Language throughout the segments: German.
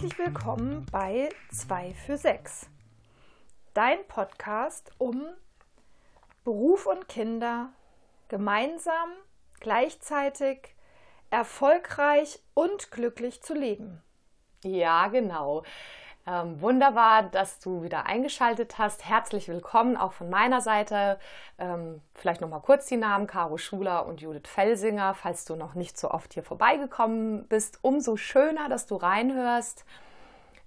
Herzlich willkommen bei 2 für 6. Dein Podcast, um Beruf und Kinder gemeinsam, gleichzeitig, erfolgreich und glücklich zu leben. Ja, genau. Ähm, wunderbar, dass du wieder eingeschaltet hast. Herzlich willkommen auch von meiner Seite. Ähm, vielleicht noch mal kurz die Namen: Caro Schuler und Judith Felsinger. Falls du noch nicht so oft hier vorbeigekommen bist, umso schöner, dass du reinhörst.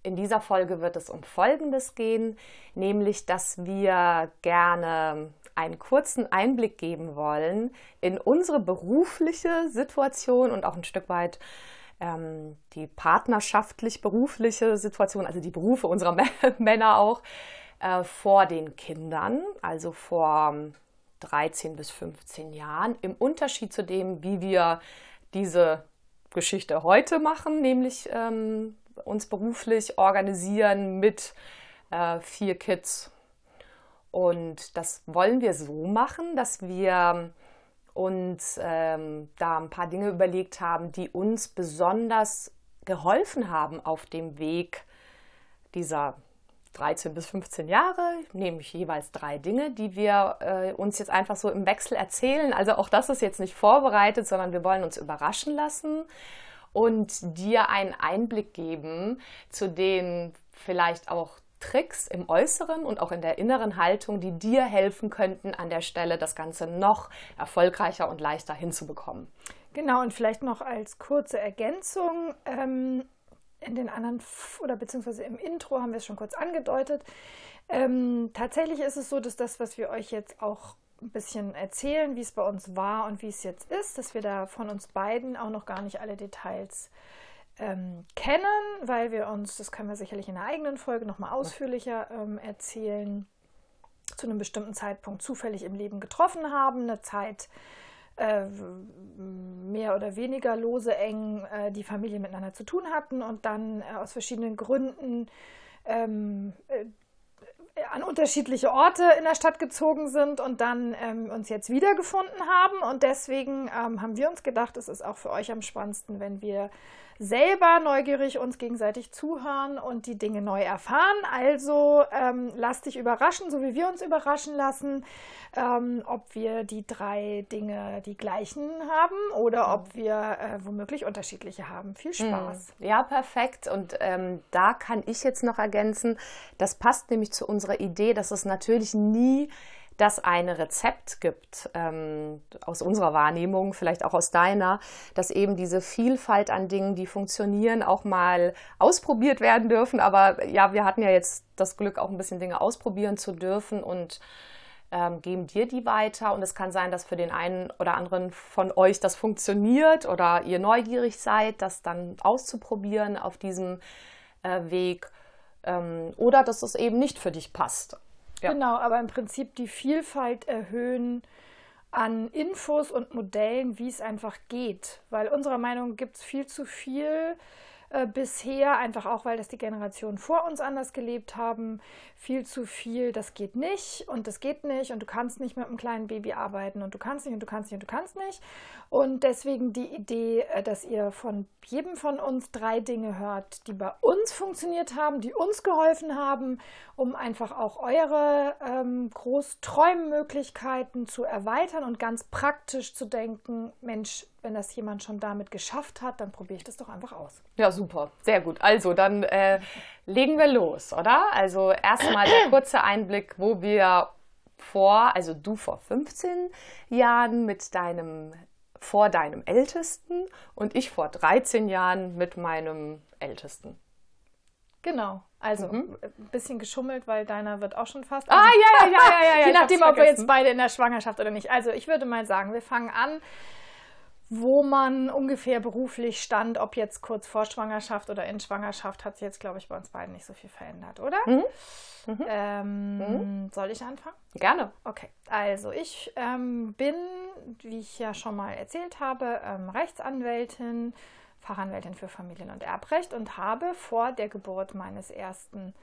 In dieser Folge wird es um Folgendes gehen, nämlich, dass wir gerne einen kurzen Einblick geben wollen in unsere berufliche Situation und auch ein Stück weit ähm, die partnerschaftlich-berufliche Situation, also die Berufe unserer Männer auch, äh, vor den Kindern, also vor 13 bis 15 Jahren, im Unterschied zu dem, wie wir diese Geschichte heute machen, nämlich ähm, uns beruflich organisieren mit äh, vier Kids. Und das wollen wir so machen, dass wir und ähm, da ein paar Dinge überlegt haben, die uns besonders geholfen haben auf dem Weg dieser 13 bis 15 Jahre, nämlich jeweils drei Dinge, die wir äh, uns jetzt einfach so im Wechsel erzählen. Also auch das ist jetzt nicht vorbereitet, sondern wir wollen uns überraschen lassen und dir einen Einblick geben zu den vielleicht auch Tricks im Äußeren und auch in der inneren Haltung, die dir helfen könnten, an der Stelle das Ganze noch erfolgreicher und leichter hinzubekommen. Genau, und vielleicht noch als kurze Ergänzung. Ähm, in den anderen oder beziehungsweise im Intro haben wir es schon kurz angedeutet. Ähm, tatsächlich ist es so, dass das, was wir euch jetzt auch ein bisschen erzählen, wie es bei uns war und wie es jetzt ist, dass wir da von uns beiden auch noch gar nicht alle Details ähm, kennen, weil wir uns, das können wir sicherlich in einer eigenen Folge nochmal ausführlicher ähm, erzählen, zu einem bestimmten Zeitpunkt zufällig im Leben getroffen haben, eine Zeit äh, mehr oder weniger lose eng äh, die Familie miteinander zu tun hatten und dann äh, aus verschiedenen Gründen ähm, äh, an unterschiedliche Orte in der Stadt gezogen sind und dann ähm, uns jetzt wiedergefunden haben. Und deswegen ähm, haben wir uns gedacht, es ist auch für euch am spannendsten, wenn wir selber neugierig uns gegenseitig zuhören und die Dinge neu erfahren. Also ähm, lass dich überraschen, so wie wir uns überraschen lassen, ähm, ob wir die drei Dinge die gleichen haben oder ob wir äh, womöglich unterschiedliche haben. Viel hm. Spaß. Ja, perfekt. Und ähm, da kann ich jetzt noch ergänzen, das passt nämlich zu unserer Idee, dass es natürlich nie das eine Rezept gibt, ähm, aus unserer Wahrnehmung, vielleicht auch aus deiner, dass eben diese Vielfalt an Dingen, die funktionieren, auch mal ausprobiert werden dürfen. Aber ja, wir hatten ja jetzt das Glück, auch ein bisschen Dinge ausprobieren zu dürfen und ähm, geben dir die weiter. Und es kann sein, dass für den einen oder anderen von euch das funktioniert oder ihr neugierig seid, das dann auszuprobieren auf diesem äh, Weg. Ähm, oder dass es eben nicht für dich passt. Ja. Genau, aber im Prinzip die Vielfalt erhöhen an Infos und Modellen, wie es einfach geht. Weil unserer Meinung gibt es viel zu viel äh, bisher, einfach auch, weil das die Generationen vor uns anders gelebt haben, viel zu viel, das geht nicht und das geht nicht und du kannst nicht mit einem kleinen Baby arbeiten und du kannst nicht und du kannst nicht und du kannst nicht. Und deswegen die Idee, äh, dass ihr von jedem von uns drei Dinge hört, die bei uns funktioniert haben, die uns geholfen haben, um einfach auch eure ähm, Großträummöglichkeiten zu erweitern und ganz praktisch zu denken, Mensch, wenn das jemand schon damit geschafft hat, dann probiere ich das doch einfach aus. Ja, super. Sehr gut. Also, dann äh, legen wir los, oder? Also, erstmal der kurze Einblick, wo wir vor, also du vor 15 Jahren mit deinem, vor deinem Ältesten und ich vor 13 Jahren mit meinem Ältesten. Genau. Also mhm. ein bisschen geschummelt, weil deiner wird auch schon fast. Ah, also, ah, ja, ja, ja, ja, ja. Je nachdem, ob wir jetzt beide in der Schwangerschaft oder nicht. Also ich würde mal sagen, wir fangen an wo man ungefähr beruflich stand, ob jetzt kurz vor Schwangerschaft oder in Schwangerschaft, hat sich jetzt, glaube ich, bei uns beiden nicht so viel verändert, oder? Mhm. Mhm. Ähm, mhm. Soll ich anfangen? Gerne. Okay, also ich ähm, bin, wie ich ja schon mal erzählt habe, ähm, Rechtsanwältin, Fachanwältin für Familien- und Erbrecht und habe vor der Geburt meines ersten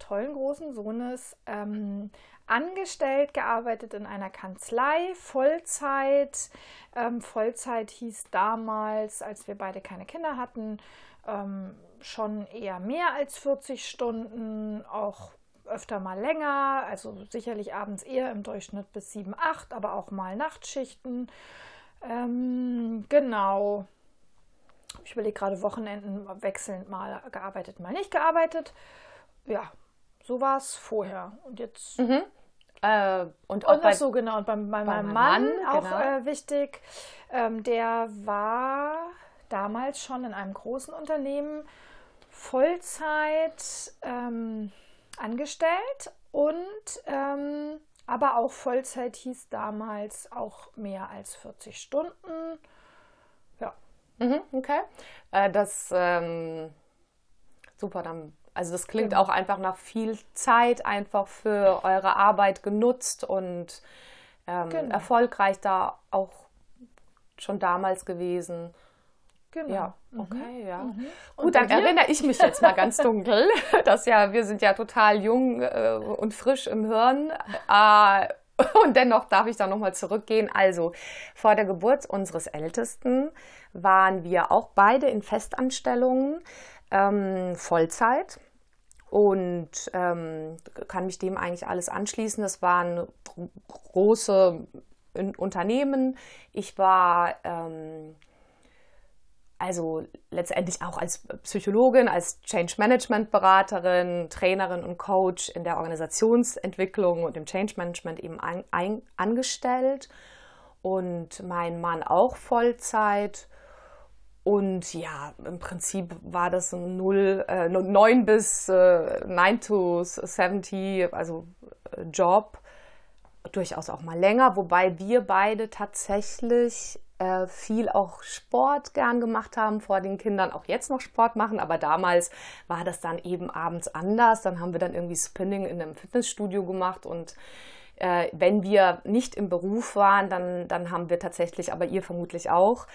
tollen großen Sohnes ähm, angestellt, gearbeitet in einer Kanzlei, Vollzeit. Ähm, Vollzeit hieß damals, als wir beide keine Kinder hatten, ähm, schon eher mehr als 40 Stunden, auch öfter mal länger, also sicherlich abends eher im Durchschnitt bis 7, 8, aber auch mal Nachtschichten. Ähm, genau. Ich überlege gerade Wochenenden wechselnd mal gearbeitet, mal nicht gearbeitet. Ja, so war es vorher. Und jetzt. Mhm. Äh, und auch und bei, so genau. Und bei, bei, bei meinem Mann, Mann auch genau. äh, wichtig. Ähm, der war damals schon in einem großen Unternehmen Vollzeit ähm, angestellt und ähm, aber auch Vollzeit hieß damals auch mehr als 40 Stunden. Ja. Mhm, okay. Äh, das ähm, super, dann also das klingt genau. auch einfach nach viel Zeit einfach für eure Arbeit genutzt und ähm, genau. erfolgreich da auch schon damals gewesen. Genau. Ja, mhm. okay, mhm. ja. Mhm. Gut, dann erinnere ich mich jetzt mal ganz dunkel. dass ja, wir sind ja total jung äh, und frisch im Hirn. Äh, und dennoch darf ich da nochmal zurückgehen. Also, vor der Geburt unseres Ältesten waren wir auch beide in Festanstellungen, ähm, Vollzeit. Und ähm, kann mich dem eigentlich alles anschließen. Das waren große Unternehmen. Ich war ähm, also letztendlich auch als Psychologin, als Change Management Beraterin, Trainerin und Coach in der Organisationsentwicklung und im Change Management eben ein, ein, angestellt und mein Mann auch Vollzeit. Und ja, im Prinzip war das ein 0, äh, 9 bis äh, 9 to 70, also äh, Job, durchaus auch mal länger, wobei wir beide tatsächlich äh, viel auch Sport gern gemacht haben vor den Kindern, auch jetzt noch Sport machen, aber damals war das dann eben abends anders. Dann haben wir dann irgendwie Spinning in einem Fitnessstudio gemacht und äh, wenn wir nicht im Beruf waren, dann, dann haben wir tatsächlich, aber ihr vermutlich auch,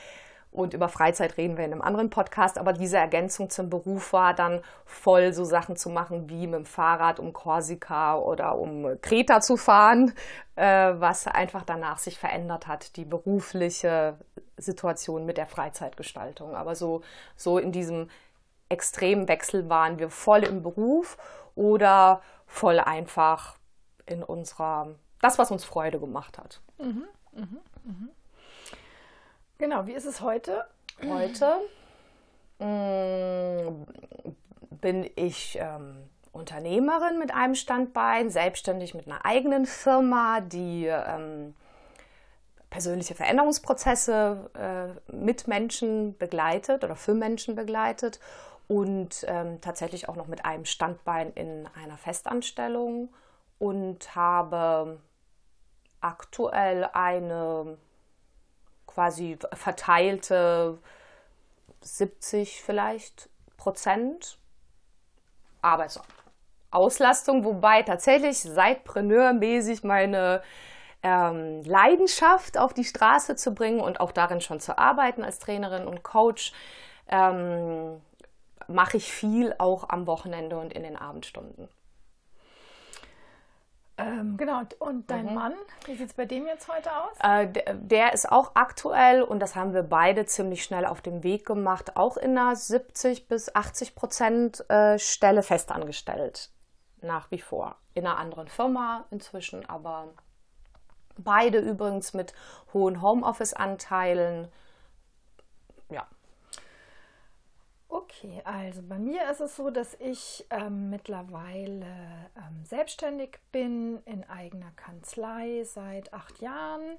und über Freizeit reden wir in einem anderen Podcast, aber diese Ergänzung zum Beruf war dann voll so Sachen zu machen wie mit dem Fahrrad um Korsika oder um Kreta zu fahren, äh, was einfach danach sich verändert hat, die berufliche Situation mit der Freizeitgestaltung. Aber so, so in diesem extremen Wechsel waren wir voll im Beruf oder voll einfach in unserer, das, was uns Freude gemacht hat. Mhm, mh, mh. Genau, wie ist es heute? Heute mm, bin ich ähm, Unternehmerin mit einem Standbein, selbstständig mit einer eigenen Firma, die ähm, persönliche Veränderungsprozesse äh, mit Menschen begleitet oder für Menschen begleitet und ähm, tatsächlich auch noch mit einem Standbein in einer Festanstellung und habe aktuell eine quasi verteilte 70 vielleicht Prozent Arbeitsauslastung, wobei tatsächlich seitpreneurmäßig meine ähm, Leidenschaft auf die Straße zu bringen und auch darin schon zu arbeiten als Trainerin und Coach, ähm, mache ich viel auch am Wochenende und in den Abendstunden. Ähm, genau, und dein mhm. Mann, wie sieht es bei dem jetzt heute aus? Äh, der, der, ist auch aktuell und das haben wir beide ziemlich schnell auf dem Weg gemacht, auch in einer 70 bis 80 Prozent äh, Stelle festangestellt. Nach wie vor. In einer anderen Firma inzwischen, aber beide übrigens mit hohen Homeoffice-Anteilen. Ja. Okay, also bei mir ist es so, dass ich ähm, mittlerweile ähm, selbstständig bin in eigener Kanzlei seit acht Jahren.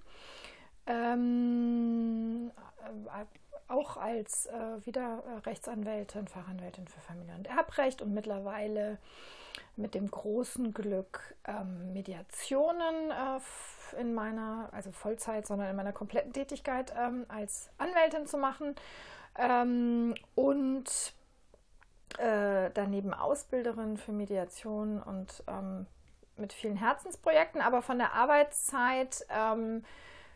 Ähm, äh, auch als äh, wieder äh, Rechtsanwältin, Fachanwältin für Familie- und Erbrecht und mittlerweile mit dem großen Glück ähm, Mediationen äh, in meiner, also Vollzeit, sondern in meiner kompletten Tätigkeit ähm, als Anwältin zu machen. Ähm, und äh, daneben Ausbilderin für Mediation und ähm, mit vielen Herzensprojekten, aber von der Arbeitszeit ähm,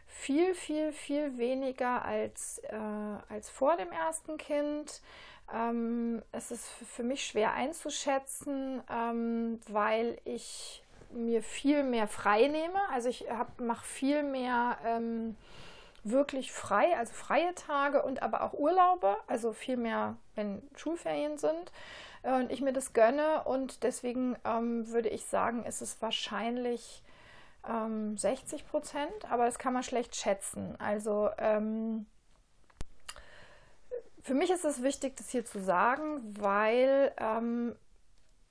viel, viel, viel weniger als, äh, als vor dem ersten Kind. Ähm, es ist für mich schwer einzuschätzen, ähm, weil ich mir viel mehr frei nehme. Also ich mache viel mehr ähm, wirklich frei, also freie Tage und aber auch Urlaube, also viel mehr, wenn Schulferien sind äh, und ich mir das gönne. Und deswegen ähm, würde ich sagen, ist es wahrscheinlich ähm, 60 Prozent, aber das kann man schlecht schätzen. Also ähm, für mich ist es wichtig, das hier zu sagen, weil ähm,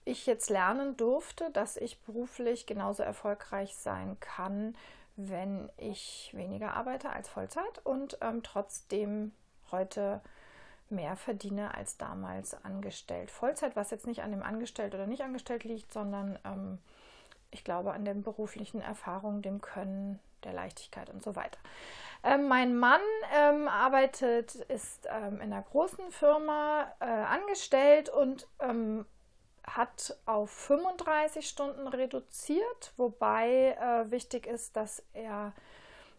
ich jetzt lernen durfte, dass ich beruflich genauso erfolgreich sein kann, wenn ich weniger arbeite als Vollzeit und ähm, trotzdem heute mehr verdiene als damals angestellt. Vollzeit, was jetzt nicht an dem Angestellt oder nicht angestellt liegt, sondern ähm, ich glaube an den beruflichen Erfahrungen, dem Können, der Leichtigkeit und so weiter. Ähm, mein Mann ähm, arbeitet, ist ähm, in einer großen Firma äh, angestellt und ähm, hat auf 35 Stunden reduziert, wobei äh, wichtig ist, dass er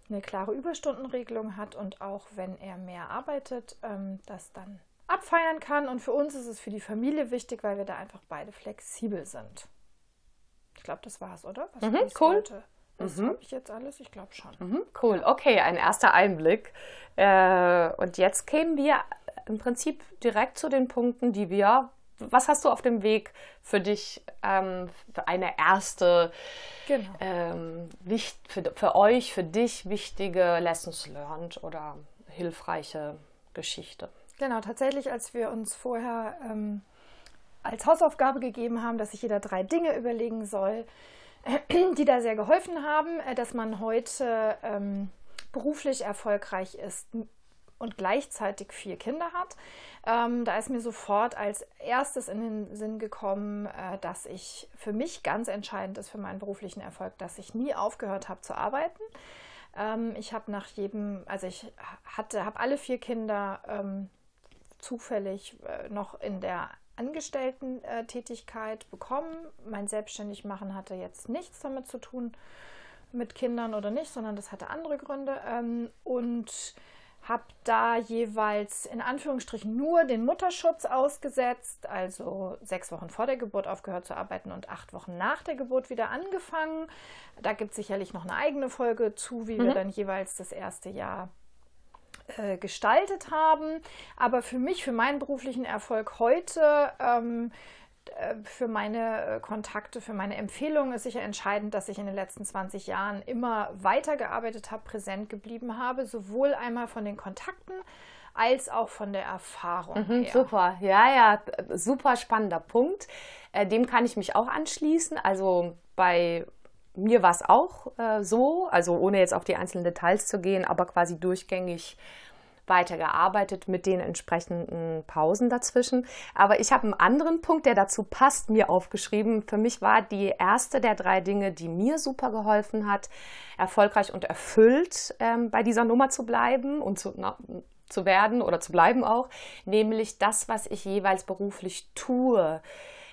eine klare Überstundenregelung hat und auch wenn er mehr arbeitet, ähm, das dann abfeiern kann. Und für uns ist es für die Familie wichtig, weil wir da einfach beide flexibel sind. Ich glaube, das war's, oder? Was mhm, cool. Wollte. Das mhm. habe ich jetzt alles? Ich glaube schon. Mhm, cool, okay, ein erster Einblick. Äh, und jetzt kämen wir im Prinzip direkt zu den Punkten, die wir. Was hast du auf dem Weg für dich, ähm, für eine erste, genau. ähm, für, für euch, für dich wichtige Lessons learned oder hilfreiche Geschichte? Genau, tatsächlich, als wir uns vorher ähm, als Hausaufgabe gegeben haben, dass sich jeder drei Dinge überlegen soll, die da sehr geholfen haben, äh, dass man heute ähm, beruflich erfolgreich ist und gleichzeitig vier Kinder hat. Ähm, da ist mir sofort als erstes in den Sinn gekommen, äh, dass ich für mich ganz entscheidend ist für meinen beruflichen Erfolg, dass ich nie aufgehört habe zu arbeiten. Ähm, ich habe nach jedem, also ich hatte, habe alle vier Kinder ähm, zufällig äh, noch in der Angestellten-Tätigkeit bekommen. Mein Selbstständigmachen hatte jetzt nichts damit zu tun, mit Kindern oder nicht, sondern das hatte andere Gründe. Ähm, und habe da jeweils in Anführungsstrichen nur den Mutterschutz ausgesetzt, also sechs Wochen vor der Geburt aufgehört zu arbeiten und acht Wochen nach der Geburt wieder angefangen. Da gibt es sicherlich noch eine eigene Folge zu, wie mhm. wir dann jeweils das erste Jahr äh, gestaltet haben. Aber für mich, für meinen beruflichen Erfolg heute, ähm, äh, für meine äh, Kontakte, für meine Empfehlungen ist sicher entscheidend, dass ich in den letzten 20 Jahren immer weitergearbeitet habe, präsent geblieben habe, sowohl einmal von den Kontakten als auch von der Erfahrung. Mhm, super, ja, ja, super spannender Punkt. dem kann ich mich auch anschließen. Also bei mir war es auch äh, so, also ohne jetzt auf die einzelnen Details zu gehen, aber quasi durchgängig weitergearbeitet mit den entsprechenden Pausen dazwischen. Aber ich habe einen anderen Punkt, der dazu passt, mir aufgeschrieben. Für mich war die erste der drei Dinge, die mir super geholfen hat, erfolgreich und erfüllt ähm, bei dieser Nummer zu bleiben und zu, na, zu werden oder zu bleiben auch, nämlich das, was ich jeweils beruflich tue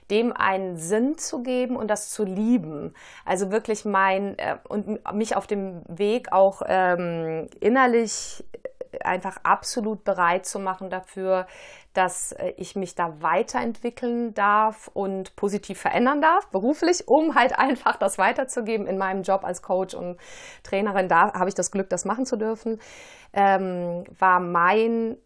dem einen Sinn zu geben und das zu lieben. Also wirklich mein äh, und mich auf dem Weg auch ähm, innerlich einfach absolut bereit zu machen dafür, dass äh, ich mich da weiterentwickeln darf und positiv verändern darf, beruflich, um halt einfach das weiterzugeben in meinem Job als Coach und Trainerin. Da habe ich das Glück, das machen zu dürfen. Ähm, war mein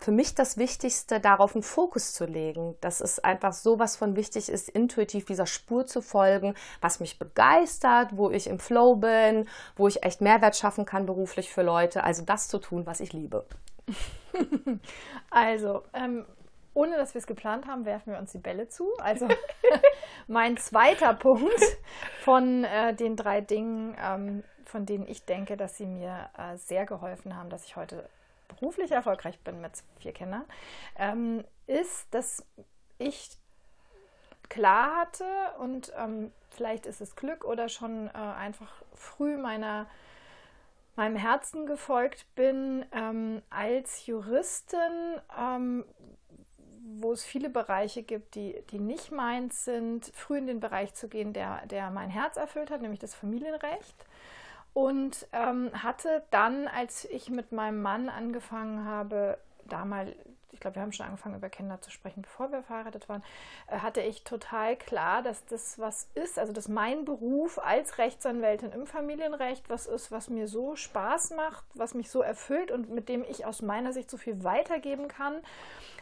für mich das Wichtigste, darauf einen Fokus zu legen, dass es einfach so was von wichtig ist, intuitiv dieser Spur zu folgen, was mich begeistert, wo ich im Flow bin, wo ich echt Mehrwert schaffen kann beruflich für Leute, also das zu tun, was ich liebe. also, ähm, ohne dass wir es geplant haben, werfen wir uns die Bälle zu. Also mein zweiter Punkt von äh, den drei Dingen, ähm, von denen ich denke, dass sie mir äh, sehr geholfen haben, dass ich heute beruflich erfolgreich bin mit vier Kindern, ähm, ist, dass ich klar hatte und ähm, vielleicht ist es Glück oder schon äh, einfach früh meiner meinem Herzen gefolgt bin ähm, als Juristin, ähm, wo es viele Bereiche gibt, die, die nicht meins sind, früh in den Bereich zu gehen, der, der mein Herz erfüllt hat, nämlich das Familienrecht und ähm, hatte dann, als ich mit meinem Mann angefangen habe, da mal ich glaube, wir haben schon angefangen, über Kinder zu sprechen, bevor wir verheiratet waren, äh, hatte ich total klar, dass das was ist, also dass mein Beruf als Rechtsanwältin im Familienrecht was ist, was mir so Spaß macht, was mich so erfüllt und mit dem ich aus meiner Sicht so viel weitergeben kann,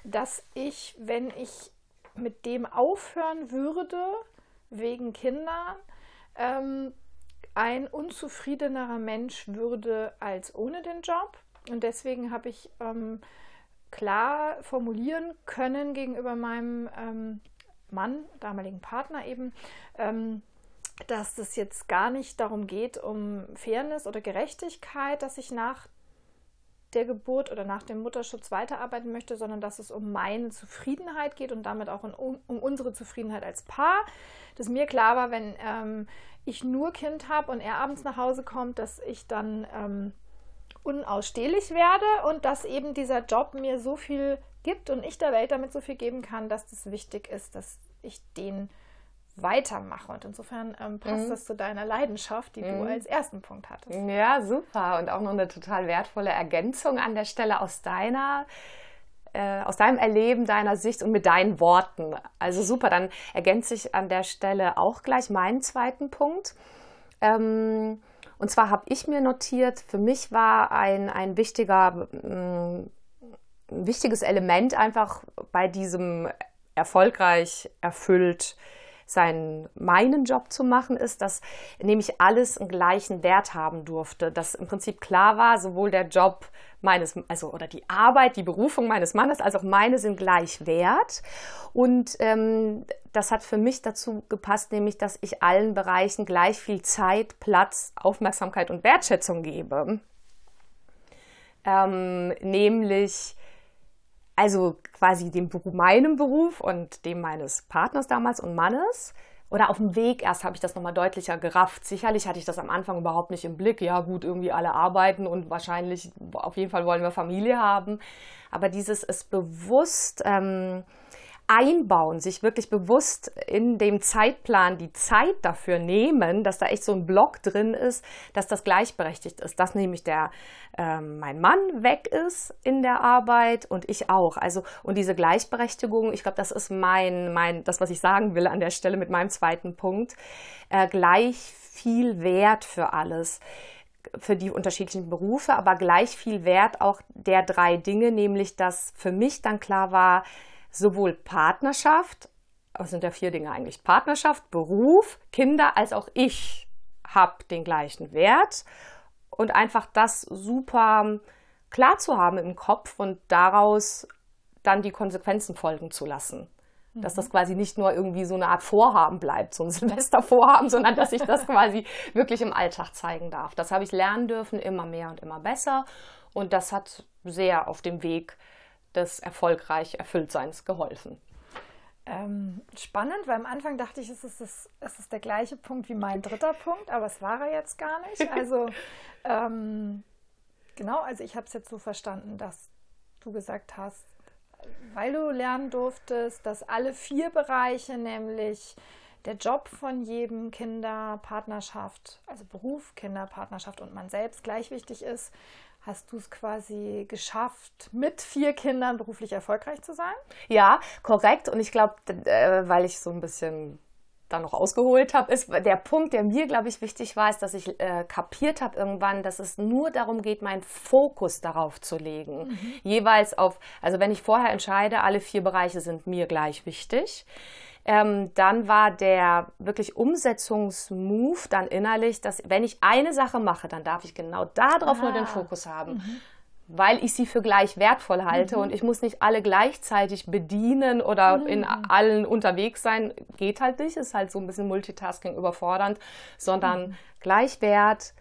dass ich, wenn ich mit dem aufhören würde, wegen Kindern, ähm, ein unzufriedenerer Mensch würde als ohne den Job. Und deswegen habe ich ähm, klar formulieren können gegenüber meinem ähm, Mann, damaligen Partner eben, ähm, dass es jetzt gar nicht darum geht, um Fairness oder Gerechtigkeit, dass ich nach der Geburt oder nach dem Mutterschutz weiterarbeiten möchte, sondern dass es um meine Zufriedenheit geht und damit auch um, um unsere Zufriedenheit als Paar. Dass mir klar war, wenn ähm, ich nur Kind habe und er abends nach Hause kommt, dass ich dann ähm, unausstehlich werde und dass eben dieser Job mir so viel gibt und ich der Welt damit so viel geben kann, dass das wichtig ist, dass ich den weitermache. Und insofern ähm, passt mhm. das zu deiner Leidenschaft, die mhm. du als ersten Punkt hattest. Ja, super. Und auch noch eine total wertvolle Ergänzung an der Stelle aus deiner äh, aus deinem Erleben, deiner Sicht und mit deinen Worten. Also super, dann ergänze ich an der Stelle auch gleich meinen zweiten Punkt. Ähm, und zwar habe ich mir notiert, für mich war ein, ein wichtiger, ein mm, wichtiges Element einfach bei diesem erfolgreich erfüllt seinen meinen Job zu machen, ist, dass nämlich alles einen gleichen Wert haben durfte. Dass im Prinzip klar war, sowohl der Job meines, also oder die Arbeit, die Berufung meines Mannes, als auch meine sind gleich wert. Und ähm, das hat für mich dazu gepasst, nämlich, dass ich allen Bereichen gleich viel Zeit, Platz, Aufmerksamkeit und Wertschätzung gebe. Ähm, nämlich also quasi dem meinem Beruf und dem meines Partners damals und Mannes. Oder auf dem Weg erst habe ich das nochmal deutlicher gerafft. Sicherlich hatte ich das am Anfang überhaupt nicht im Blick. Ja, gut, irgendwie alle arbeiten und wahrscheinlich, auf jeden Fall wollen wir Familie haben. Aber dieses ist bewusst ähm, einbauen, sich wirklich bewusst in dem Zeitplan die Zeit dafür nehmen, dass da echt so ein Block drin ist, dass das gleichberechtigt ist, dass nämlich der äh, mein Mann weg ist in der Arbeit und ich auch. Also und diese Gleichberechtigung, ich glaube, das ist mein mein das, was ich sagen will an der Stelle mit meinem zweiten Punkt, äh, gleich viel Wert für alles für die unterschiedlichen Berufe, aber gleich viel Wert auch der drei Dinge, nämlich dass für mich dann klar war, sowohl Partnerschaft, das sind ja vier Dinge eigentlich, Partnerschaft, Beruf, Kinder, als auch ich habe den gleichen Wert und einfach das super klar zu haben im Kopf und daraus dann die Konsequenzen folgen zu lassen. Dass das mhm. quasi nicht nur irgendwie so eine Art Vorhaben bleibt, so ein Silvestervorhaben, sondern dass ich das quasi wirklich im Alltag zeigen darf. Das habe ich lernen dürfen, immer mehr und immer besser. Und das hat sehr auf dem Weg des erfolgreich Erfülltseins geholfen. Ähm, spannend, weil am Anfang dachte ich, es ist, das, es ist der gleiche Punkt wie mein dritter Punkt, aber es war er jetzt gar nicht. Also ähm, genau, also ich habe es jetzt so verstanden, dass du gesagt hast, weil du lernen durftest, dass alle vier Bereiche, nämlich der Job von jedem, Kinder, Partnerschaft, also Beruf, Kinder, Partnerschaft und man selbst gleich wichtig ist, hast du es quasi geschafft, mit vier Kindern beruflich erfolgreich zu sein? Ja, korrekt. Und ich glaube, äh, weil ich so ein bisschen da noch ausgeholt habe, ist der Punkt, der mir, glaube ich, wichtig war, ist, dass ich äh, kapiert habe irgendwann, dass es nur darum geht, meinen Fokus darauf zu legen. Mhm. Jeweils auf, also wenn ich vorher entscheide, alle vier Bereiche sind mir gleich wichtig ähm, dann war der wirklich Umsetzungsmove dann innerlich, dass wenn ich eine Sache mache, dann darf ich genau darauf ah. nur den ah. Fokus haben. Mhm weil ich sie für gleich wertvoll halte mhm. und ich muss nicht alle gleichzeitig bedienen oder mhm. in allen unterwegs sein. Geht halt nicht, ist halt so ein bisschen Multitasking überfordernd, sondern mhm. Gleichwert,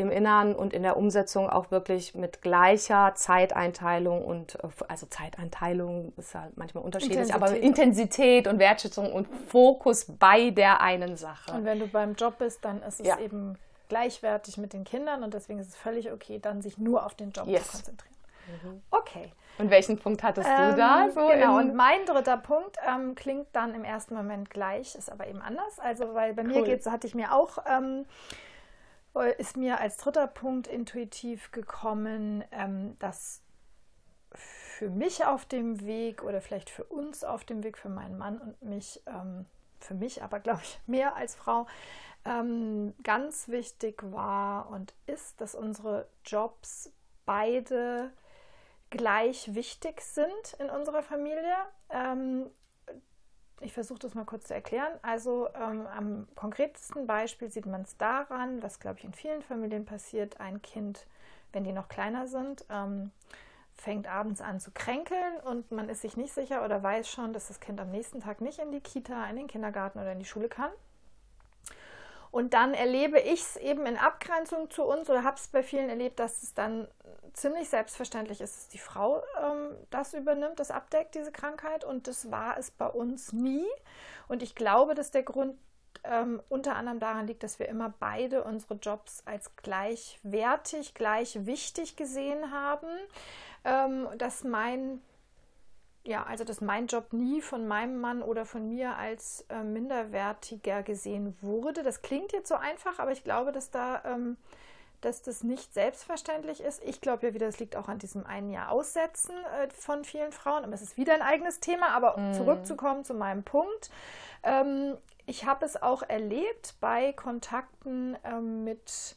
im Innern und in der Umsetzung auch wirklich mit gleicher Zeiteinteilung und also Zeiteinteilung ist halt manchmal unterschiedlich, Intensität. aber Intensität und Wertschätzung und Fokus bei der einen Sache. Und wenn du beim Job bist, dann ist es ja. eben gleichwertig mit den Kindern und deswegen ist es völlig okay, dann sich nur auf den Job yes. zu konzentrieren. Mhm. Okay. Und welchen Punkt hattest ähm, du da? So genau, und mein dritter Punkt ähm, klingt dann im ersten Moment gleich, ist aber eben anders. Also, weil bei cool. mir geht hatte ich mir auch ähm, ist mir als dritter Punkt intuitiv gekommen, ähm, dass für mich auf dem Weg oder vielleicht für uns auf dem Weg, für meinen Mann und mich, ähm, für mich aber glaube ich mehr als Frau, ähm, ganz wichtig war und ist, dass unsere Jobs beide gleich wichtig sind in unserer Familie. Ich versuche das mal kurz zu erklären. Also ähm, am konkretesten Beispiel sieht man es daran, was, glaube ich, in vielen Familien passiert. Ein Kind, wenn die noch kleiner sind, ähm, fängt abends an zu kränkeln und man ist sich nicht sicher oder weiß schon, dass das Kind am nächsten Tag nicht in die Kita, in den Kindergarten oder in die Schule kann. Und dann erlebe ich es eben in Abgrenzung zu uns oder habe es bei vielen erlebt, dass es dann ziemlich selbstverständlich ist, dass die Frau ähm, das übernimmt, das abdeckt, diese Krankheit. Und das war es bei uns nie. Und ich glaube, dass der Grund ähm, unter anderem daran liegt, dass wir immer beide unsere Jobs als gleichwertig, gleich wichtig gesehen haben. Ähm, dass mein ja, also dass mein Job nie von meinem Mann oder von mir als äh, minderwertiger gesehen wurde. Das klingt jetzt so einfach, aber ich glaube, dass da, ähm, dass das nicht selbstverständlich ist. Ich glaube ja wieder, es liegt auch an diesem einen Jahr Aussetzen äh, von vielen Frauen. Aber es ist wieder ein eigenes Thema. Aber um mm. zurückzukommen zu meinem Punkt, ähm, ich habe es auch erlebt bei Kontakten ähm, mit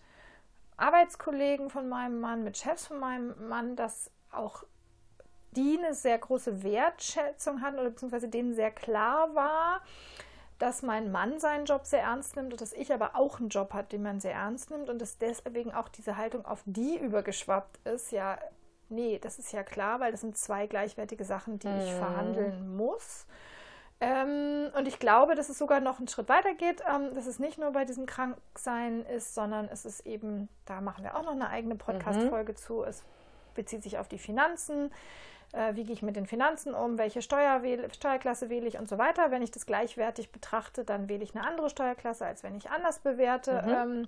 Arbeitskollegen von meinem Mann, mit Chefs von meinem Mann, dass auch die eine sehr große Wertschätzung hatten oder beziehungsweise denen sehr klar war, dass mein Mann seinen Job sehr ernst nimmt und dass ich aber auch einen Job habe, den man sehr ernst nimmt und dass deswegen auch diese Haltung auf die übergeschwappt ist. Ja, nee, das ist ja klar, weil das sind zwei gleichwertige Sachen, die mhm. ich verhandeln muss. Ähm, und ich glaube, dass es sogar noch einen Schritt weiter geht, ähm, dass es nicht nur bei diesem Kranksein ist, sondern es ist eben, da machen wir auch noch eine eigene Podcast-Folge mhm. zu. Es bezieht sich auf die Finanzen äh, wie gehe ich mit den Finanzen um, welche Steuer wähle, Steuerklasse wähle ich und so weiter. Wenn ich das gleichwertig betrachte, dann wähle ich eine andere Steuerklasse, als wenn ich anders bewerte. Mhm. Ähm,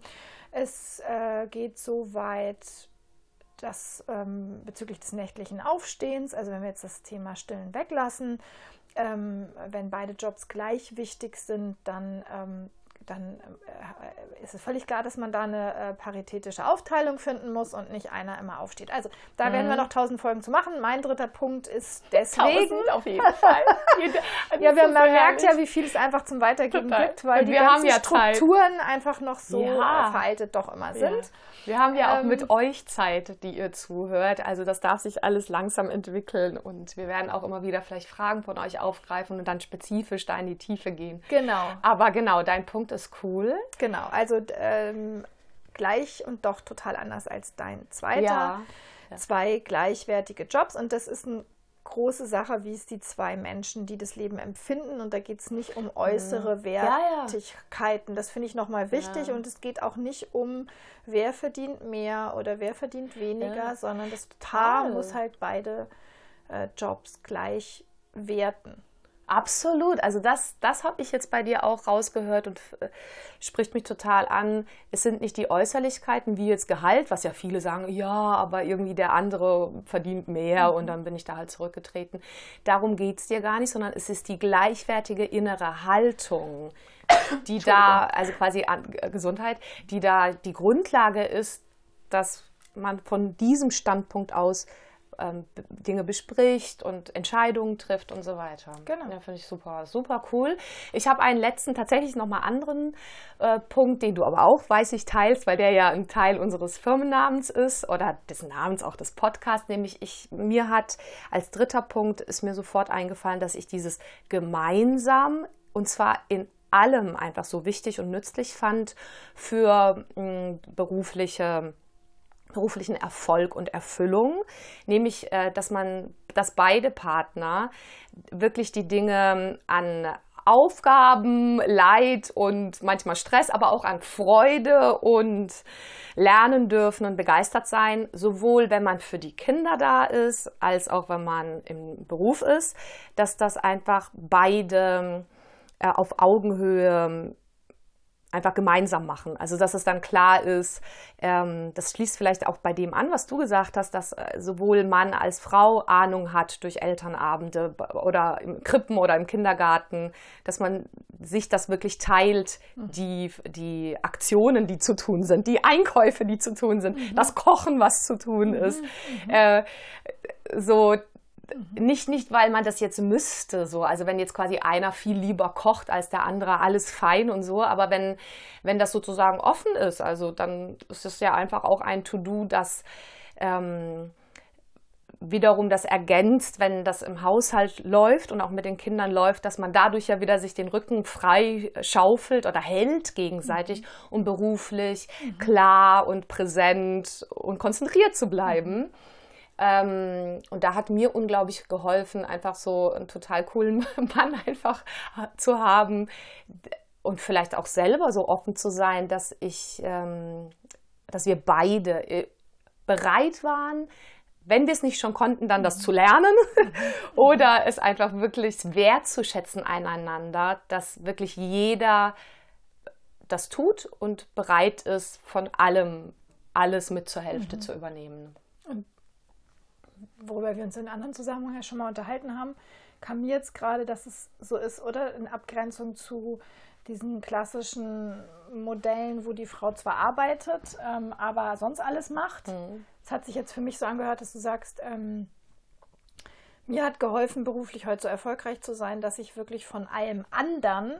es äh, geht so weit, dass ähm, bezüglich des nächtlichen Aufstehens, also wenn wir jetzt das Thema Stillen weglassen, ähm, wenn beide Jobs gleich wichtig sind, dann ähm, dann äh, ist es völlig klar, dass man da eine äh, paritätische Aufteilung finden muss und nicht einer immer aufsteht. Also da mhm. werden wir mhm. noch tausend Folgen zu machen. Mein dritter Punkt ist deswegen. Tausend auf jeden Fall. ja, wir, man merkt ja, wie viel es einfach zum Weitergeben Total. gibt, weil und die ganzen ja Strukturen Zeit. einfach noch so ja. veraltet doch immer sind. Ja. Wir haben ja auch ähm, mit euch Zeit, die ihr zuhört. Also das darf sich alles langsam entwickeln und wir werden auch immer wieder vielleicht Fragen von euch aufgreifen und dann spezifisch da in die Tiefe gehen. Genau. Aber genau, dein Punkt ist cool. Genau, also ähm, gleich und doch total anders als dein zweiter. Ja. Ja. Zwei gleichwertige Jobs und das ist ein große Sache, wie es die zwei Menschen, die das Leben empfinden. Und da geht es nicht um äußere Wertigkeiten. Ja, ja. Das finde ich nochmal wichtig. Ja. Und es geht auch nicht um, wer verdient mehr oder wer verdient weniger, sondern das Paar muss halt beide äh, Jobs gleich werten. Absolut. Also das, das habe ich jetzt bei dir auch rausgehört und äh, spricht mich total an. Es sind nicht die Äußerlichkeiten wie jetzt Gehalt, was ja viele sagen, ja, aber irgendwie der andere verdient mehr mhm. und dann bin ich da halt zurückgetreten. Darum geht es dir gar nicht, sondern es ist die gleichwertige innere Haltung, die da, also quasi an, äh, Gesundheit, die da die Grundlage ist, dass man von diesem Standpunkt aus ähm, Dinge bespricht und Entscheidungen trifft und so weiter. Genau. Ja, finde ich super, super cool. Ich habe einen letzten, tatsächlich nochmal anderen äh, Punkt, den du aber auch, weiß ich, teilst, weil der ja ein Teil unseres Firmennamens ist oder des Namens auch des Podcasts, nämlich ich, mir hat als dritter Punkt ist mir sofort eingefallen, dass ich dieses gemeinsam und zwar in allem einfach so wichtig und nützlich fand für mh, berufliche beruflichen Erfolg und Erfüllung, nämlich äh, dass man, dass beide Partner wirklich die Dinge an Aufgaben, Leid und manchmal Stress, aber auch an Freude und lernen dürfen und begeistert sein, sowohl wenn man für die Kinder da ist, als auch wenn man im Beruf ist, dass das einfach beide äh, auf Augenhöhe einfach gemeinsam machen. Also dass es dann klar ist, ähm, das schließt vielleicht auch bei dem an, was du gesagt hast, dass äh, sowohl Mann als Frau Ahnung hat durch Elternabende oder im Krippen oder im Kindergarten, dass man sich das wirklich teilt, mhm. die, die Aktionen, die zu tun sind, die Einkäufe, die zu tun sind, mhm. das Kochen, was zu tun mhm. ist. Mhm. Äh, so nicht, nicht, weil man das jetzt müsste, so. Also wenn jetzt quasi einer viel lieber kocht als der andere, alles fein und so. Aber wenn, wenn das sozusagen offen ist, also dann ist es ja einfach auch ein To-Do, das ähm, wiederum das ergänzt, wenn das im Haushalt läuft und auch mit den Kindern läuft, dass man dadurch ja wieder sich den Rücken frei schaufelt oder hält gegenseitig, mhm. um beruflich mhm. klar und präsent und konzentriert zu bleiben. Mhm. Ähm, und da hat mir unglaublich geholfen, einfach so einen total coolen Mann einfach zu haben und vielleicht auch selber so offen zu sein, dass ich, ähm, dass wir beide äh, bereit waren, wenn wir es nicht schon konnten, dann das zu lernen oder es einfach wirklich wertzuschätzen einander, dass wirklich jeder das tut und bereit ist, von allem alles mit zur Hälfte mhm. zu übernehmen. Und worüber wir uns in anderen Zusammenhängen ja schon mal unterhalten haben, kam mir jetzt gerade, dass es so ist, oder in Abgrenzung zu diesen klassischen Modellen, wo die Frau zwar arbeitet, ähm, aber sonst alles macht. Mhm. Es mhm. hat sich jetzt für mich so angehört, dass du sagst, ähm, mir hat geholfen, beruflich heute so erfolgreich zu sein, dass ich wirklich von allem anderen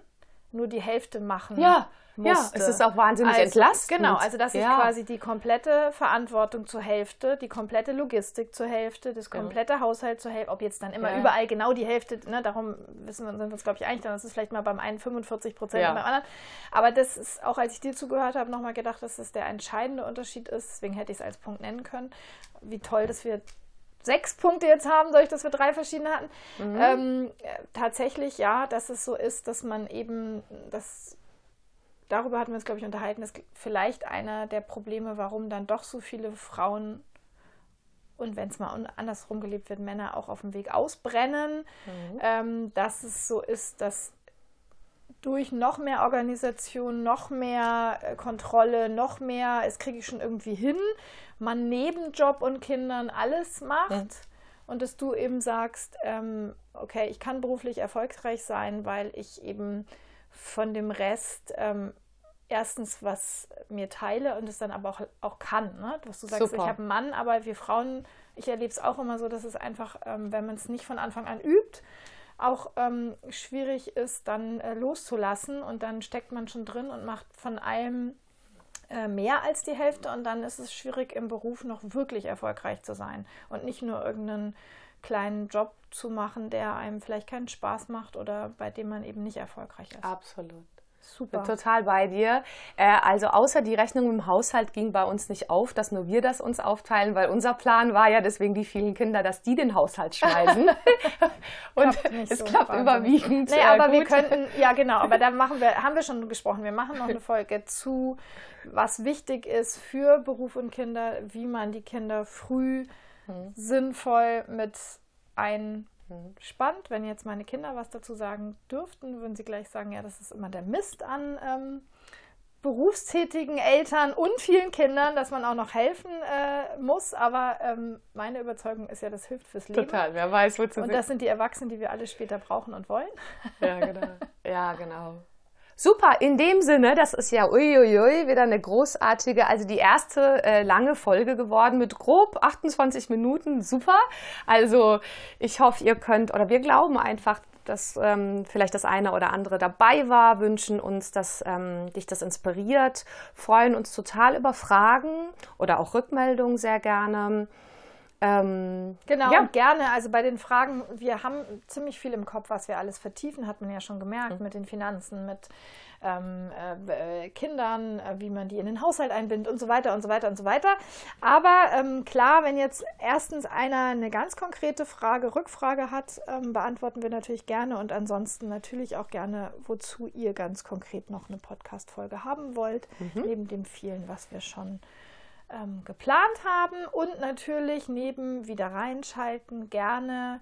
nur die Hälfte machen ja, musste. Ja, es ist auch wahnsinnig also, entlastend. Genau, also dass ja. ich quasi die komplette Verantwortung zur Hälfte, die komplette Logistik zur Hälfte, das komplette ja. Haushalt zur Hälfte, ob jetzt dann immer ja. überall genau die Hälfte, ne, darum wissen wir, sind wir uns, glaube ich, eigentlich, dann ist es vielleicht mal beim einen 45 Prozent und beim anderen. Aber das ist, auch als ich dir zugehört habe, nochmal gedacht, dass das der entscheidende Unterschied ist. Deswegen hätte ich es als Punkt nennen können. Wie toll, dass wir sechs Punkte jetzt haben, soll ich das für drei verschiedene hatten. Mhm. Ähm, tatsächlich, ja, dass es so ist, dass man eben das darüber hatten wir uns, glaube ich, unterhalten, ist vielleicht einer der Probleme, warum dann doch so viele Frauen und wenn es mal andersrum gelebt wird, Männer auch auf dem Weg ausbrennen, mhm. ähm, dass es so ist, dass durch noch mehr Organisation, noch mehr äh, Kontrolle, noch mehr, es kriege ich schon irgendwie hin, man neben Job und Kindern alles macht. Mhm. Und dass du eben sagst, ähm, okay, ich kann beruflich erfolgreich sein, weil ich eben von dem Rest ähm, erstens was mir teile und es dann aber auch, auch kann. Ne? Was du sagst, Super. ich habe einen Mann, aber wir Frauen, ich erlebe es auch immer so, dass es einfach, ähm, wenn man es nicht von Anfang an übt, auch ähm, schwierig ist, dann äh, loszulassen und dann steckt man schon drin und macht von allem äh, mehr als die Hälfte und dann ist es schwierig im Beruf noch wirklich erfolgreich zu sein und nicht nur irgendeinen kleinen Job zu machen, der einem vielleicht keinen Spaß macht oder bei dem man eben nicht erfolgreich ist. Absolut. Super. Total bei dir. Äh, also außer die Rechnung im Haushalt ging bei uns nicht auf, dass nur wir das uns aufteilen, weil unser Plan war ja deswegen die vielen Kinder, dass die den Haushalt schmeißen. Und es so klappt überwiegend. Nee, aber gut. wir könnten, ja genau, aber da machen wir, haben wir schon gesprochen, wir machen noch eine Folge zu, was wichtig ist für Beruf und Kinder, wie man die Kinder früh hm. sinnvoll mit ein spannend, wenn jetzt meine Kinder was dazu sagen dürften, würden sie gleich sagen, ja, das ist immer der Mist an ähm, berufstätigen Eltern und vielen Kindern, dass man auch noch helfen äh, muss. Aber ähm, meine Überzeugung ist ja, das hilft fürs Leben. Total, wer weiß, wozu Und das sind die Erwachsenen, die wir alle später brauchen und wollen. Ja, genau. ja, genau. Super, in dem Sinne, das ist ja uiuiui, wieder eine großartige, also die erste äh, lange Folge geworden mit grob 28 Minuten. Super. Also ich hoffe, ihr könnt, oder wir glauben einfach, dass ähm, vielleicht das eine oder andere dabei war, wünschen uns, dass ähm, dich das inspiriert, freuen uns total über Fragen oder auch Rückmeldungen sehr gerne. Ähm, genau, ja. gerne. Also bei den Fragen, wir haben ziemlich viel im Kopf, was wir alles vertiefen, hat man ja schon gemerkt, mhm. mit den Finanzen, mit ähm, äh, Kindern, äh, wie man die in den Haushalt einbindet und so weiter und so weiter und so weiter. Aber ähm, klar, wenn jetzt erstens einer eine ganz konkrete Frage, Rückfrage hat, ähm, beantworten wir natürlich gerne und ansonsten natürlich auch gerne, wozu ihr ganz konkret noch eine Podcast-Folge haben wollt, mhm. neben dem vielen, was wir schon ähm, geplant haben und natürlich neben wieder reinschalten gerne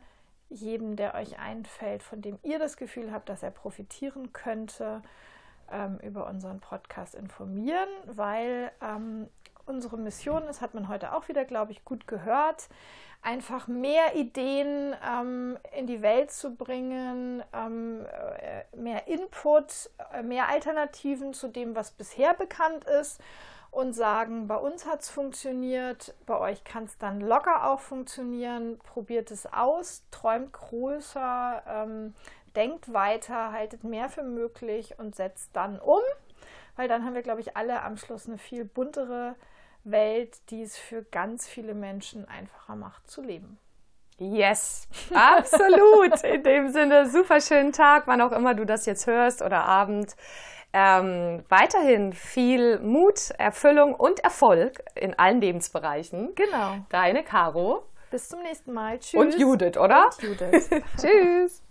jedem, der euch einfällt, von dem ihr das Gefühl habt, dass er profitieren könnte, ähm, über unseren Podcast informieren, weil ähm, unsere Mission ist, hat man heute auch wieder, glaube ich, gut gehört, einfach mehr Ideen ähm, in die Welt zu bringen, ähm, äh, mehr Input, äh, mehr Alternativen zu dem, was bisher bekannt ist und sagen, bei uns hat es funktioniert, bei euch kann es dann locker auch funktionieren. Probiert es aus, träumt größer, ähm, denkt weiter, haltet mehr für möglich und setzt dann um, weil dann haben wir, glaube ich, alle am Schluss eine viel buntere Welt, die es für ganz viele Menschen einfacher macht zu leben. Yes, absolut. In dem Sinne, super schönen Tag, wann auch immer du das jetzt hörst oder Abend ähm, weiterhin viel Mut, Erfüllung und Erfolg in allen Lebensbereichen. Genau. Deine Caro. Bis zum nächsten Mal. Tschüss. Und Judith, oder? Und Judith. Tschüss.